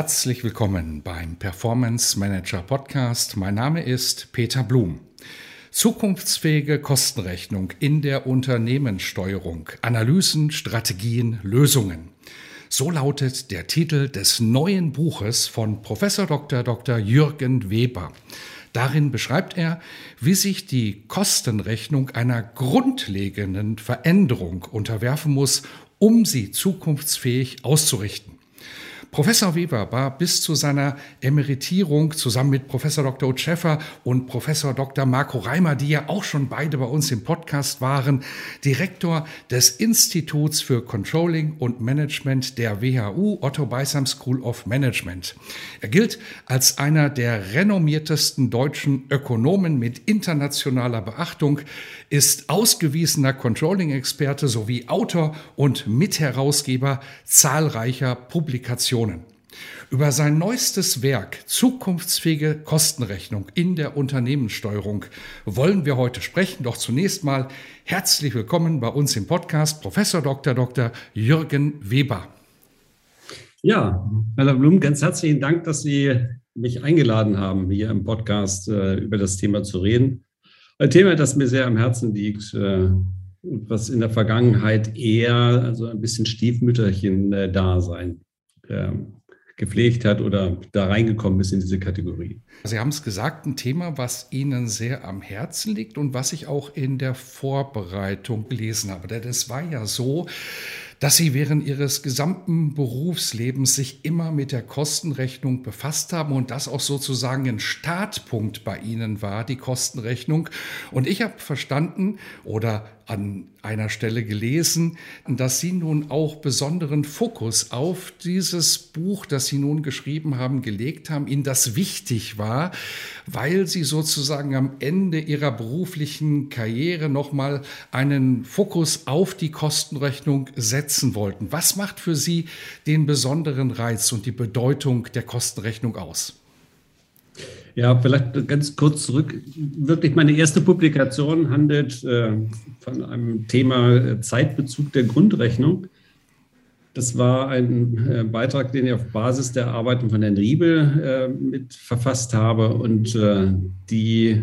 Herzlich willkommen beim Performance Manager Podcast. Mein Name ist Peter Blum. Zukunftsfähige Kostenrechnung in der Unternehmenssteuerung. Analysen, Strategien, Lösungen. So lautet der Titel des neuen Buches von Professor Dr. Dr. Jürgen Weber. Darin beschreibt er, wie sich die Kostenrechnung einer grundlegenden Veränderung unterwerfen muss, um sie zukunftsfähig auszurichten. Professor Weber war bis zu seiner Emeritierung zusammen mit Professor Dr. Schäffer und Professor Dr. Marco Reimer, die ja auch schon beide bei uns im Podcast waren, Direktor des Instituts für Controlling und Management der WHU Otto Beisam School of Management. Er gilt als einer der renommiertesten deutschen Ökonomen mit internationaler Beachtung, ist ausgewiesener Controlling-Experte sowie Autor und Mitherausgeber zahlreicher Publikationen Informationen. Über sein neuestes Werk Zukunftsfähige Kostenrechnung in der Unternehmenssteuerung wollen wir heute sprechen. Doch zunächst mal herzlich willkommen bei uns im Podcast Professor Dr. Dr. Jürgen Weber. Ja, Herr Blum, ganz herzlichen Dank, dass Sie mich eingeladen haben, hier im Podcast äh, über das Thema zu reden. Ein Thema, das mir sehr am Herzen liegt, äh, was in der Vergangenheit eher also ein bisschen Stiefmütterchen-Dasein ähm, gepflegt hat oder da reingekommen ist in diese Kategorie. Sie haben es gesagt, ein Thema, was Ihnen sehr am Herzen liegt und was ich auch in der Vorbereitung gelesen habe. Denn es war ja so, dass Sie während Ihres gesamten Berufslebens sich immer mit der Kostenrechnung befasst haben und das auch sozusagen ein Startpunkt bei Ihnen war, die Kostenrechnung. Und ich habe verstanden oder an einer Stelle gelesen, dass Sie nun auch besonderen Fokus auf dieses Buch, das Sie nun geschrieben haben, gelegt haben, Ihnen das wichtig war, weil Sie sozusagen am Ende Ihrer beruflichen Karriere nochmal einen Fokus auf die Kostenrechnung setzen wollten. Was macht für Sie den besonderen Reiz und die Bedeutung der Kostenrechnung aus? Ja, vielleicht ganz kurz zurück. Wirklich meine erste Publikation handelt äh, von einem Thema äh, Zeitbezug der Grundrechnung. Das war ein äh, Beitrag, den ich auf Basis der Arbeiten von Herrn Riebel mit verfasst habe. Und die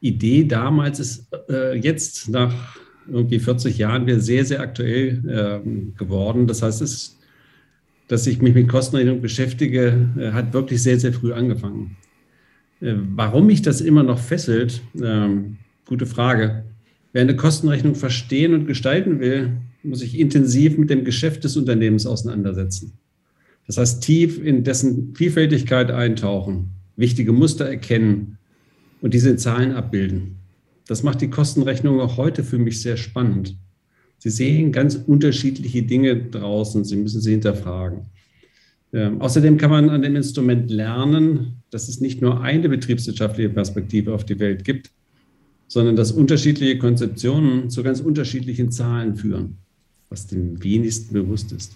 Idee damals ist jetzt nach irgendwie 40 Jahren wieder sehr, sehr aktuell ähm, geworden. Das heißt, es, dass ich mich mit Kostenrechnung beschäftige, hat wirklich sehr, sehr früh angefangen. Äh, warum mich das immer noch fesselt, ähm, gute Frage. Wer eine Kostenrechnung verstehen und gestalten will, muss sich intensiv mit dem Geschäft des Unternehmens auseinandersetzen. Das heißt, tief in dessen Vielfältigkeit eintauchen, wichtige Muster erkennen und diese Zahlen abbilden. Das macht die Kostenrechnung auch heute für mich sehr spannend. Sie sehen ganz unterschiedliche Dinge draußen, Sie müssen sie hinterfragen. Ähm, außerdem kann man an dem Instrument lernen, dass es nicht nur eine betriebswirtschaftliche Perspektive auf die Welt gibt, sondern dass unterschiedliche Konzeptionen zu ganz unterschiedlichen Zahlen führen, was dem wenigsten bewusst ist.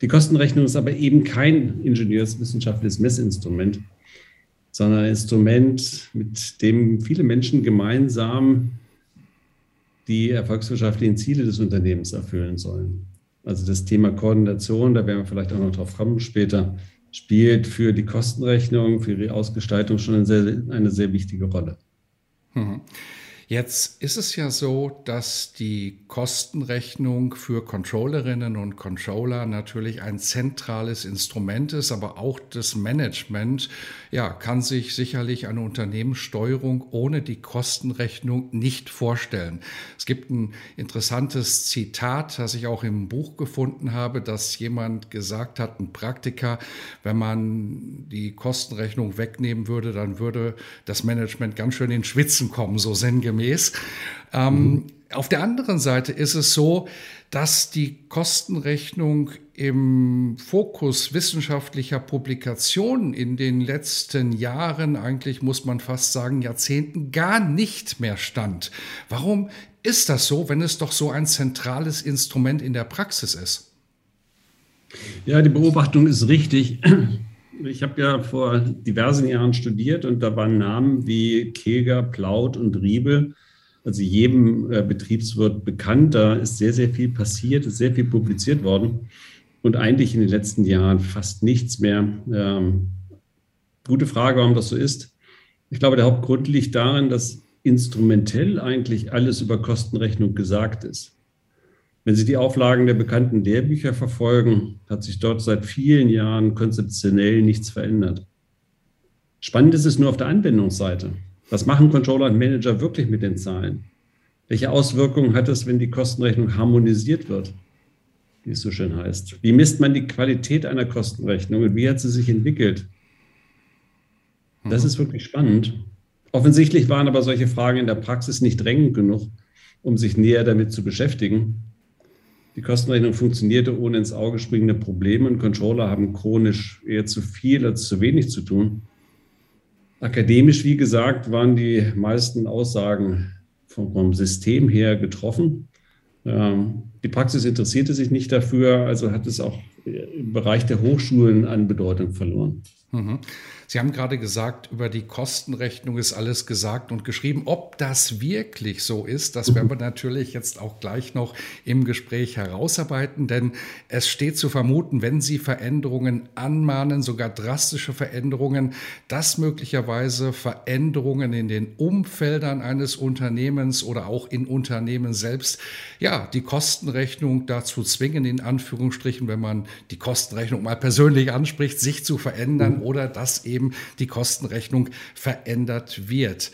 Die Kostenrechnung ist aber eben kein ingenieurswissenschaftliches Messinstrument, sondern ein Instrument, mit dem viele Menschen gemeinsam die erfolgswirtschaftlichen Ziele des Unternehmens erfüllen sollen. Also das Thema Koordination, da werden wir vielleicht auch noch drauf kommen später, spielt für die Kostenrechnung, für die Ausgestaltung schon eine sehr, eine sehr wichtige Rolle. Mhm. Jetzt ist es ja so, dass die Kostenrechnung für Controllerinnen und Controller natürlich ein zentrales Instrument ist, aber auch das Management ja, kann sich sicherlich eine Unternehmenssteuerung ohne die Kostenrechnung nicht vorstellen. Es gibt ein interessantes Zitat, das ich auch im Buch gefunden habe, dass jemand gesagt hat, ein Praktiker, wenn man die Kostenrechnung wegnehmen würde, dann würde das Management ganz schön in Schwitzen kommen, so sinngemäß sinngemäß. Ähm, mhm. Auf der anderen Seite ist es so, dass die Kostenrechnung im Fokus wissenschaftlicher Publikationen in den letzten Jahren, eigentlich muss man fast sagen Jahrzehnten, gar nicht mehr stand. Warum ist das so, wenn es doch so ein zentrales Instrument in der Praxis ist? Ja, die Beobachtung ist richtig. Ich habe ja vor diversen Jahren studiert und da waren Namen wie Keger, Plaut und Riebel, also jedem äh, Betriebswirt bekannt. Da ist sehr, sehr viel passiert, ist sehr viel publiziert worden und eigentlich in den letzten Jahren fast nichts mehr. Ähm, gute Frage, warum das so ist. Ich glaube, der Hauptgrund liegt darin, dass instrumentell eigentlich alles über Kostenrechnung gesagt ist. Wenn Sie die Auflagen der bekannten Lehrbücher verfolgen, hat sich dort seit vielen Jahren konzeptionell nichts verändert. Spannend ist es nur auf der Anwendungsseite. Was machen Controller und Manager wirklich mit den Zahlen? Welche Auswirkungen hat es, wenn die Kostenrechnung harmonisiert wird, wie es so schön heißt? Wie misst man die Qualität einer Kostenrechnung und wie hat sie sich entwickelt? Das mhm. ist wirklich spannend. Offensichtlich waren aber solche Fragen in der Praxis nicht drängend genug, um sich näher damit zu beschäftigen. Die Kostenrechnung funktionierte ohne ins Auge springende Probleme und Controller haben chronisch eher zu viel als zu wenig zu tun. Akademisch, wie gesagt, waren die meisten Aussagen vom, System her getroffen. Ähm, die Praxis interessierte sich nicht dafür, also hat es auch im Bereich der Hochschulen an Bedeutung verloren. Mhm. Sie haben gerade gesagt, über die Kostenrechnung ist alles gesagt und geschrieben. Ob das wirklich so ist, das werden wir natürlich jetzt auch gleich noch im Gespräch herausarbeiten, denn es steht zu vermuten, wenn Sie Veränderungen anmahnen, sogar drastische Veränderungen, dass möglicherweise Veränderungen in den Umfeldern eines Unternehmens oder auch in Unternehmen selbst, ja, die Kostenrechnung dazu zwingen, in Anführungsstrichen, wenn man die Kostenrechnung mal persönlich anspricht, sich zu verändern oder dass eben die Kostenrechnung verändert wird.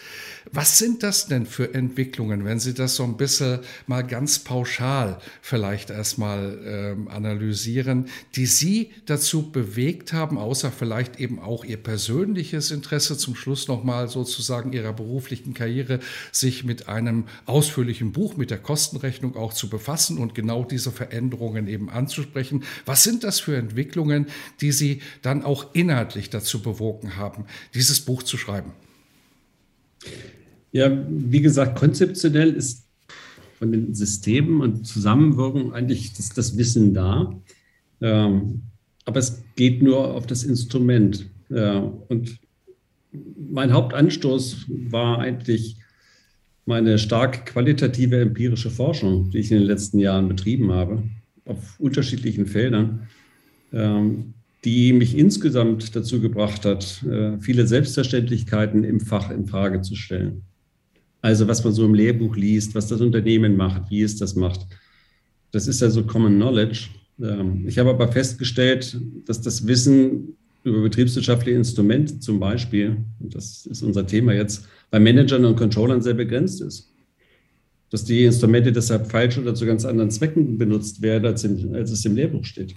Was sind das denn für Entwicklungen, wenn Sie das so ein bisschen mal ganz pauschal vielleicht erstmal ähm, analysieren, die Sie dazu bewegt haben, außer vielleicht eben auch Ihr persönliches Interesse zum Schluss nochmal sozusagen Ihrer beruflichen Karriere, sich mit einem ausführlichen Buch mit der Kostenrechnung auch zu befassen und genau diese Veränderungen eben anzusprechen? Was sind das für Entwicklungen, die Sie dann auch inhaltlich dazu bewogen haben, dieses Buch zu schreiben? Ja, wie gesagt, konzeptionell ist von den Systemen und Zusammenwirkung eigentlich das, das Wissen da. Ähm, aber es geht nur auf das Instrument. Ja, und mein Hauptanstoß war eigentlich meine stark qualitative empirische Forschung, die ich in den letzten Jahren betrieben habe, auf unterschiedlichen Feldern, ähm, die mich insgesamt dazu gebracht hat, äh, viele Selbstverständlichkeiten im Fach in Frage zu stellen. Also was man so im Lehrbuch liest, was das Unternehmen macht, wie es das macht. Das ist ja so Common Knowledge. Ähm, ich habe aber festgestellt, dass das Wissen über betriebswirtschaftliche Instrumente zum Beispiel, das ist unser Thema jetzt, bei Managern und Controllern sehr begrenzt ist. Dass die Instrumente deshalb falsch oder zu ganz anderen Zwecken benutzt werden, als, im, als es im Lehrbuch steht.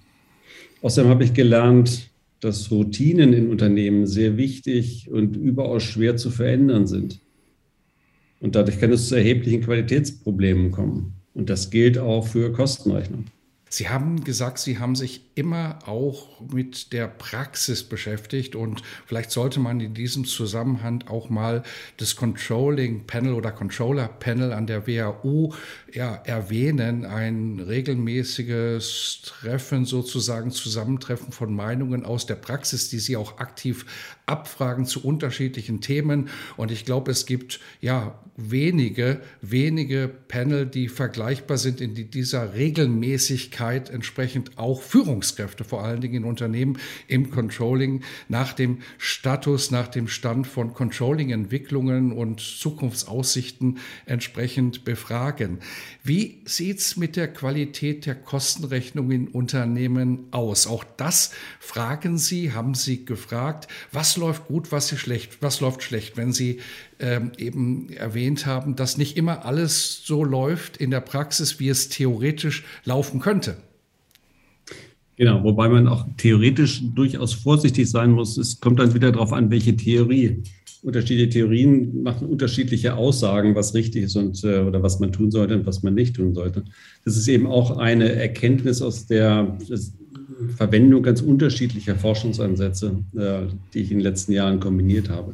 Außerdem habe ich gelernt, dass Routinen in Unternehmen sehr wichtig und überaus schwer zu verändern sind. Und dadurch kann es zu erheblichen Qualitätsproblemen kommen. Und das gilt auch für Kostenrechnung. Sie haben gesagt, Sie haben sich immer auch mit der Praxis beschäftigt und vielleicht sollte man in diesem Zusammenhang auch mal das Controlling Panel oder Controller Panel an der WHU ja, erwähnen. Ein regelmäßiges Treffen, sozusagen Zusammentreffen von Meinungen aus der Praxis, die Sie auch aktiv abfragen zu unterschiedlichen Themen. Und ich glaube, es gibt ja wenige, wenige Panel, die vergleichbar sind in dieser Regelmäßigkeit entsprechend auch Führungskräfte, vor allen Dingen in Unternehmen im Controlling, nach dem Status, nach dem Stand von Controlling-Entwicklungen und Zukunftsaussichten entsprechend befragen. Wie sieht es mit der Qualität der Kostenrechnung in Unternehmen aus? Auch das fragen Sie, haben Sie gefragt, was läuft gut, was, schlecht, was läuft schlecht, wenn Sie ähm, eben erwähnt haben, dass nicht immer alles so läuft in der Praxis, wie es theoretisch laufen könnte. Genau, wobei man auch theoretisch durchaus vorsichtig sein muss. Es kommt dann wieder darauf an, welche Theorie unterschiedliche Theorien machen unterschiedliche Aussagen, was richtig ist und äh, oder was man tun sollte und was man nicht tun sollte. Das ist eben auch eine Erkenntnis aus der Verwendung ganz unterschiedlicher Forschungsansätze, äh, die ich in den letzten Jahren kombiniert habe.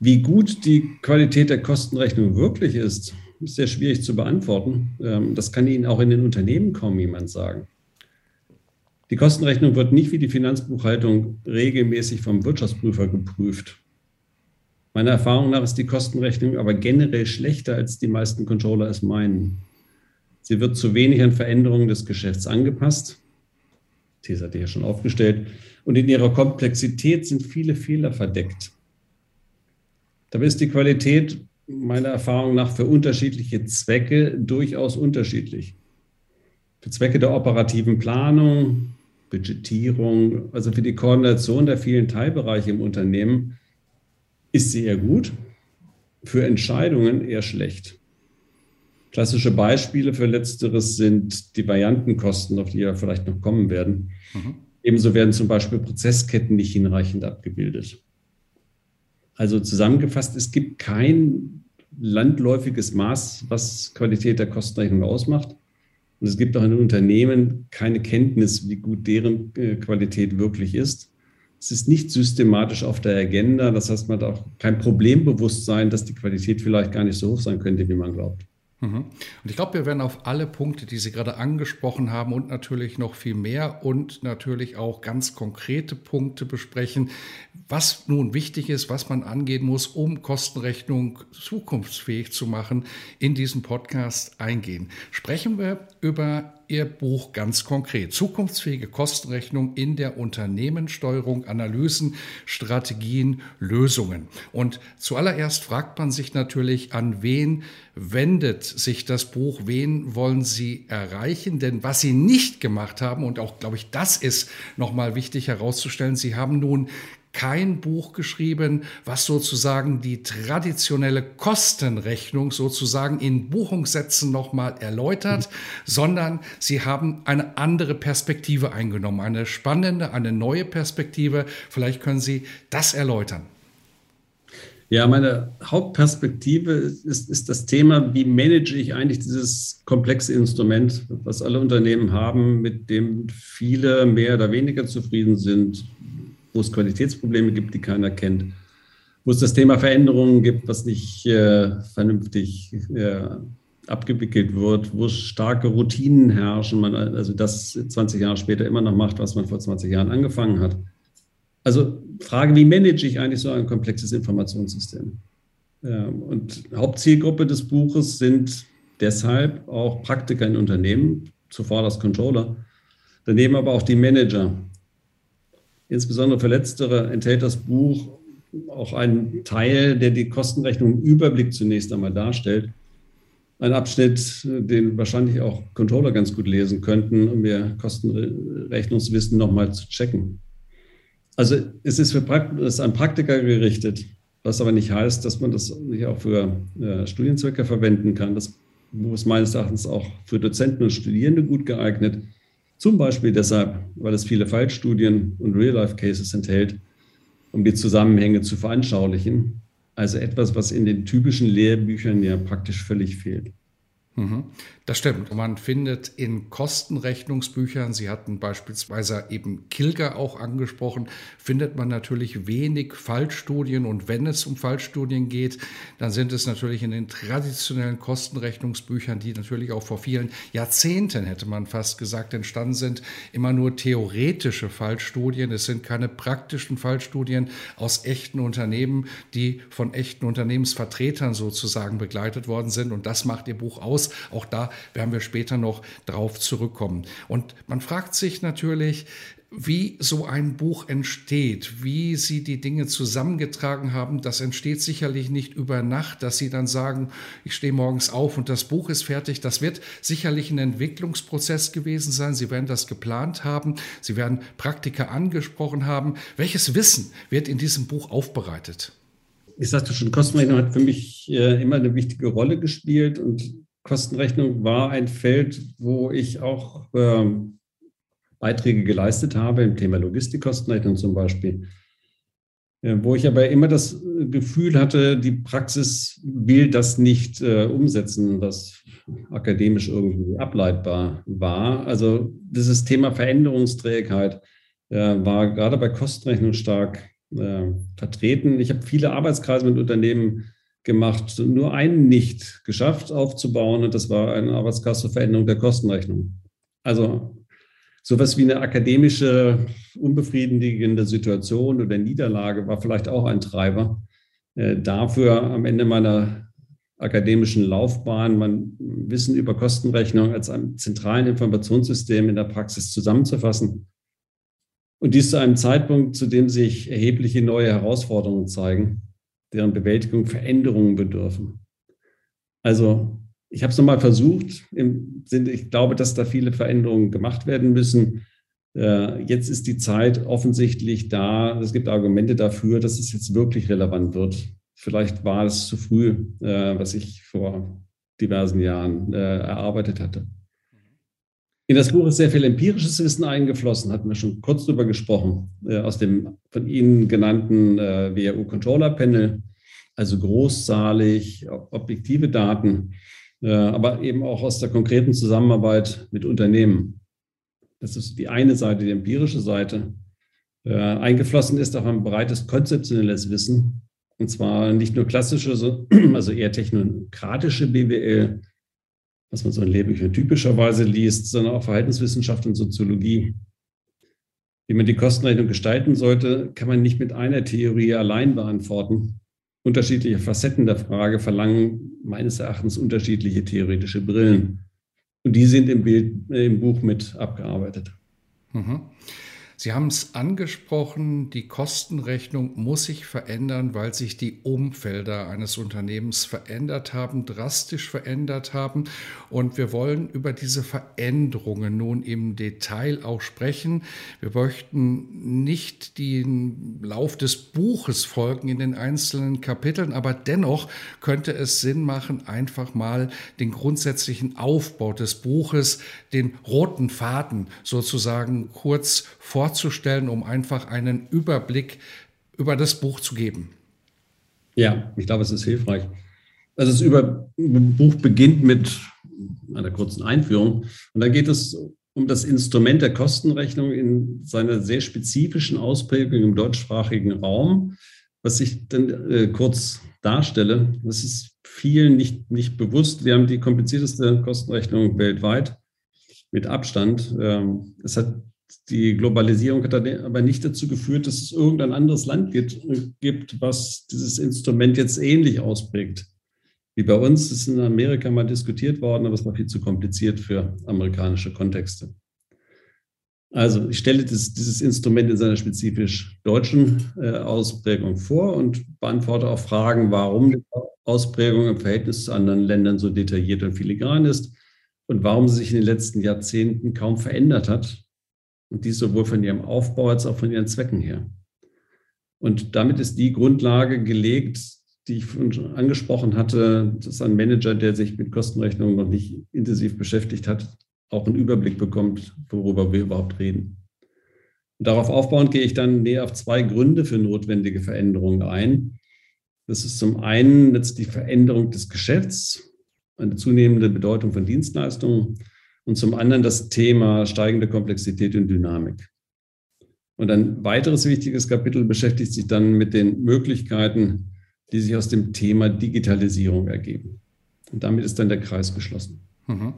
Wie gut die Qualität der Kostenrechnung wirklich ist, ist sehr schwierig zu beantworten. Ähm, das kann Ihnen auch in den Unternehmen kaum jemand sagen. Die Kostenrechnung wird nicht wie die Finanzbuchhaltung regelmäßig vom Wirtschaftsprüfer geprüft. Meiner Erfahrung nach ist die Kostenrechnung aber generell schlechter, als die meisten Controller es meinen. Sie wird zu wenig an Veränderungen des Geschäfts angepasst. These hatte ich ja schon aufgestellt. Und in ihrer Komplexität sind viele Fehler verdeckt. Dabei ist die Qualität meiner Erfahrung nach für unterschiedliche Zwecke durchaus unterschiedlich. Für Zwecke der operativen Planung, Budgetierung, also für die Koordination der vielen Teilbereiche im Unternehmen ist sie eher gut, für Entscheidungen eher schlecht. Klassische Beispiele für Letzteres sind die Variantenkosten, auf die ja vielleicht noch kommen werden. Mhm. Ebenso werden zum Beispiel Prozessketten nicht hinreichend abgebildet. Also zusammengefasst, es gibt kein landläufiges Maß, was Qualität der Kostenrechnung ausmacht. Und es gibt auch in Unternehmen keine Kenntnis, wie gut deren äh, Qualität wirklich ist. Es ist nicht systematisch auf der Agenda. Das heißt, man hat auch kein Problembewusstsein, dass die Qualität vielleicht gar nicht so hoch sein könnte, wie man glaubt. Mhm. Und ich glaube, wir werden auf alle Punkte, die Sie gerade angesprochen haben und natürlich noch viel mehr und natürlich auch ganz konkrete Punkte besprechen, was nun wichtig ist, was man angehen muss, um Kostenrechnung zukunftsfähig zu machen, in diesem Podcast eingehen. Sprechen wir über Ihr Buch ganz konkret. Zukunftsfähige Kostenrechnung in der Unternehmenssteuerung, Analysen, Strategien, Lösungen. Und zuallererst fragt man sich natürlich, an wen wendet sich das Buch, wen wollen Sie erreichen? Denn was Sie nicht gemacht haben, und auch, glaube ich, das ist nochmal wichtig herauszustellen, Sie haben nun kein Buch geschrieben, was sozusagen die traditionelle Kostenrechnung sozusagen in Buchungssätzen nochmal erläutert, mhm. sondern sie haben eine andere Perspektive eingenommen, eine spannende, eine neue Perspektive. Vielleicht können Sie das erläutern. Ja, meine Hauptperspektive ist, ist das Thema, wie manage ich eigentlich dieses komplexe Instrument, was alle Unternehmen haben, mit dem viele mehr oder weniger zufrieden sind, wo es Qualitätsprobleme gibt, die keiner kennt, wo es das Thema Veränderungen gibt, was nicht äh, vernünftig äh, abgewickelt wird, wo starke Routinen herrschen, man also das 20 Jahre später immer noch macht, was man vor 20 Jahren angefangen hat. Also Frage, wie manage ich eigentlich so ein komplexes Informationssystem? Ähm, und Hauptzielgruppe des Buches sind deshalb auch Praktiker in Unternehmen, zuvor das Controller, daneben aber auch die Manager, Insbesondere für Letztere enthält das Buch auch einen Teil, der die Kostenrechnung im Überblick zunächst einmal darstellt. Ein Abschnitt, den wahrscheinlich auch Controller ganz gut lesen könnten, um ihr Kostenrechnungswissen nochmal zu checken. Also es ist, für Prakt ist an Praktiker gerichtet, was aber nicht heißt, dass man das nicht auch für äh, Studienzwecke verwenden kann. Das Buch ist meines Erachtens auch für Dozenten und Studierende gut geeignet. Zum Beispiel deshalb, weil es viele Fallstudien und Real-Life-Cases enthält, um die Zusammenhänge zu veranschaulichen. Also etwas, was in den typischen Lehrbüchern ja praktisch völlig fehlt. Mhm. Das stimmt. Man findet in Kostenrechnungsbüchern, Sie hatten beispielsweise eben Kilger auch angesprochen, findet man natürlich wenig Fallstudien. Und wenn es um Fallstudien geht, dann sind es natürlich in den traditionellen Kostenrechnungsbüchern, die natürlich auch vor vielen Jahrzehnten, hätte man fast gesagt, entstanden sind, immer nur theoretische Fallstudien. Es sind keine praktischen Fallstudien aus echten Unternehmen, die von echten Unternehmensvertretern sozusagen begleitet worden sind. Und das macht Ihr Buch aus. Auch da werden wir später noch drauf zurückkommen. Und man fragt sich natürlich, wie so ein Buch entsteht, wie Sie die Dinge zusammengetragen haben, das entsteht sicherlich nicht über Nacht, dass Sie dann sagen, ich stehe morgens auf und das Buch ist fertig. Das wird sicherlich ein Entwicklungsprozess gewesen sein. Sie werden das geplant haben. Sie werden Praktiker angesprochen haben. Welches Wissen wird in diesem Buch aufbereitet? Ich sagte schon, Kostenrechnung hat für mich äh, immer eine wichtige Rolle gespielt und Kostenrechnung war ein Feld, wo ich auch ähm, Beiträge geleistet habe, im Thema Logistikkostenrechnung zum Beispiel. äh, wo ich aber immer das Gefühl hatte, die Praxis will das nicht äh, umsetzen, was akademisch irgendwie ableitbar war. Also dieses Thema Veränderungsträgheit äh, war gerade bei Kostenrechnung stark äh, vertreten. Ich habe viele Arbeitskreise mit Unternehmen gemacht, nur einen nicht geschafft aufzubauen und das war eine Arbeitskreis zur Veränderung der Kostenrechnung. Also sowas wie eine akademische, unbefriedigende Situation oder Niederlage war vielleicht auch ein Treiber. Äh, dafür am Ende meiner akademischen Laufbahn mein Wissen über Kostenrechnung als einem zentralen Informationssystem in der Praxis zusammenzufassen. Und dies zu einem Zeitpunkt, zu dem sich erhebliche neue Herausforderungen zeigen, deren Bewältigung Veränderungen bedürfen. Also ich habe es nochmal versucht. Im Sinne, ich glaube, dass da viele Veränderungen gemacht werden müssen. Äh, jetzt ist die Zeit offensichtlich da. Es gibt Argumente dafür, dass es jetzt wirklich relevant wird. Vielleicht war es zu früh, äh, was ich vor diversen Jahren äh, erarbeitet hatte. In das Buch ist sehr viel empirisches Wissen eingeflossen, hatten wir schon kurz darüber gesprochen, aus dem von Ihnen genannten WHU Controller Panel, also großzahlig, objektive Daten äh, aber eben auch aus der konkreten Zusammenarbeit mit Unternehmen. Das ist die eine Seite, die empirische Seite. Äh, eingeflossen ist auch ein breites konzeptionelles Wissen, und zwar nicht nur klassische, also eher technokratische BWL, was man so in Lehrbüchern typischerweise liest, sondern auch Verhaltenswissenschaft und Soziologie. Wie man die Kostenrechnung gestalten sollte, kann man nicht mit einer Theorie allein beantworten unterschiedliche Facetten der Frage verlangen meines Erachtens unterschiedliche theoretische Brillen. Und die sind im, Bild, äh, im Buch mit abgearbeitet. Mhm. Sie haben es angesprochen, die Kostenrechnung muss sich verändern, weil sich die Umfelder eines Unternehmens verändert haben, drastisch verändert haben. Und wir wollen über diese Veränderungen nun im Detail auch sprechen. Wir möchten nicht den Lauf des Buches folgen in den einzelnen Kapiteln, aber dennoch könnte es Sinn machen, einfach mal den grundsätzlichen Aufbau des Buches, den roten Faden sozusagen kurz vorzustellen vorzustellen, um einfach einen Überblick über das Buch zu geben? Ja, ich glaube, es ist hilfreich. Also das über Buch beginnt mit einer kurzen Einführung und da geht es um das Instrument der Kostenrechnung in seiner sehr spezifischen Ausprägung im deutschsprachigen Raum, was ich dann äh, kurz darstelle. Das ist vielen nicht, nicht bewusst. Wir haben die komplizierteste Kostenrechnung weltweit mit Abstand. Ähm, es hat die Globalisierung hat aber nicht dazu geführt, dass es irgendein anderes Land gibt, gibt, was dieses Instrument jetzt ähnlich ausprägt. Wie bei uns ist in Amerika mal diskutiert worden, aber es war viel zu kompliziert für amerikanische Kontexte. Also ich stelle das, dieses Instrument in seiner spezifisch deutschen äh, Ausprägung vor und beantworte auch Fragen, warum die Ausprägung im Verhältnis zu anderen Ländern so detailliert und filigran ist und warum sie sich in den letzten Jahrzehnten kaum verändert hat und dies sowohl von ihrem Aufbau als auch von ihren Zwecken her. Und damit ist die Grundlage gelegt, die ich schon angesprochen hatte, dass ein Manager, der sich mit Kostenrechnungen noch nicht intensiv beschäftigt hat, auch einen Überblick bekommt, worüber wir überhaupt reden. Und darauf aufbauend gehe ich dann näher auf zwei Gründe für notwendige Veränderungen ein. Das ist zum einen jetzt die Veränderung des Geschäfts, eine zunehmende Bedeutung von Dienstleistungen und zum anderen das Thema steigende Komplexität und Dynamik. Und ein weiteres wichtiges Kapitel beschäftigt sich dann mit den Möglichkeiten, die sich aus dem Thema Digitalisierung ergeben. Und damit ist dann der Kreis geschlossen. Mhm.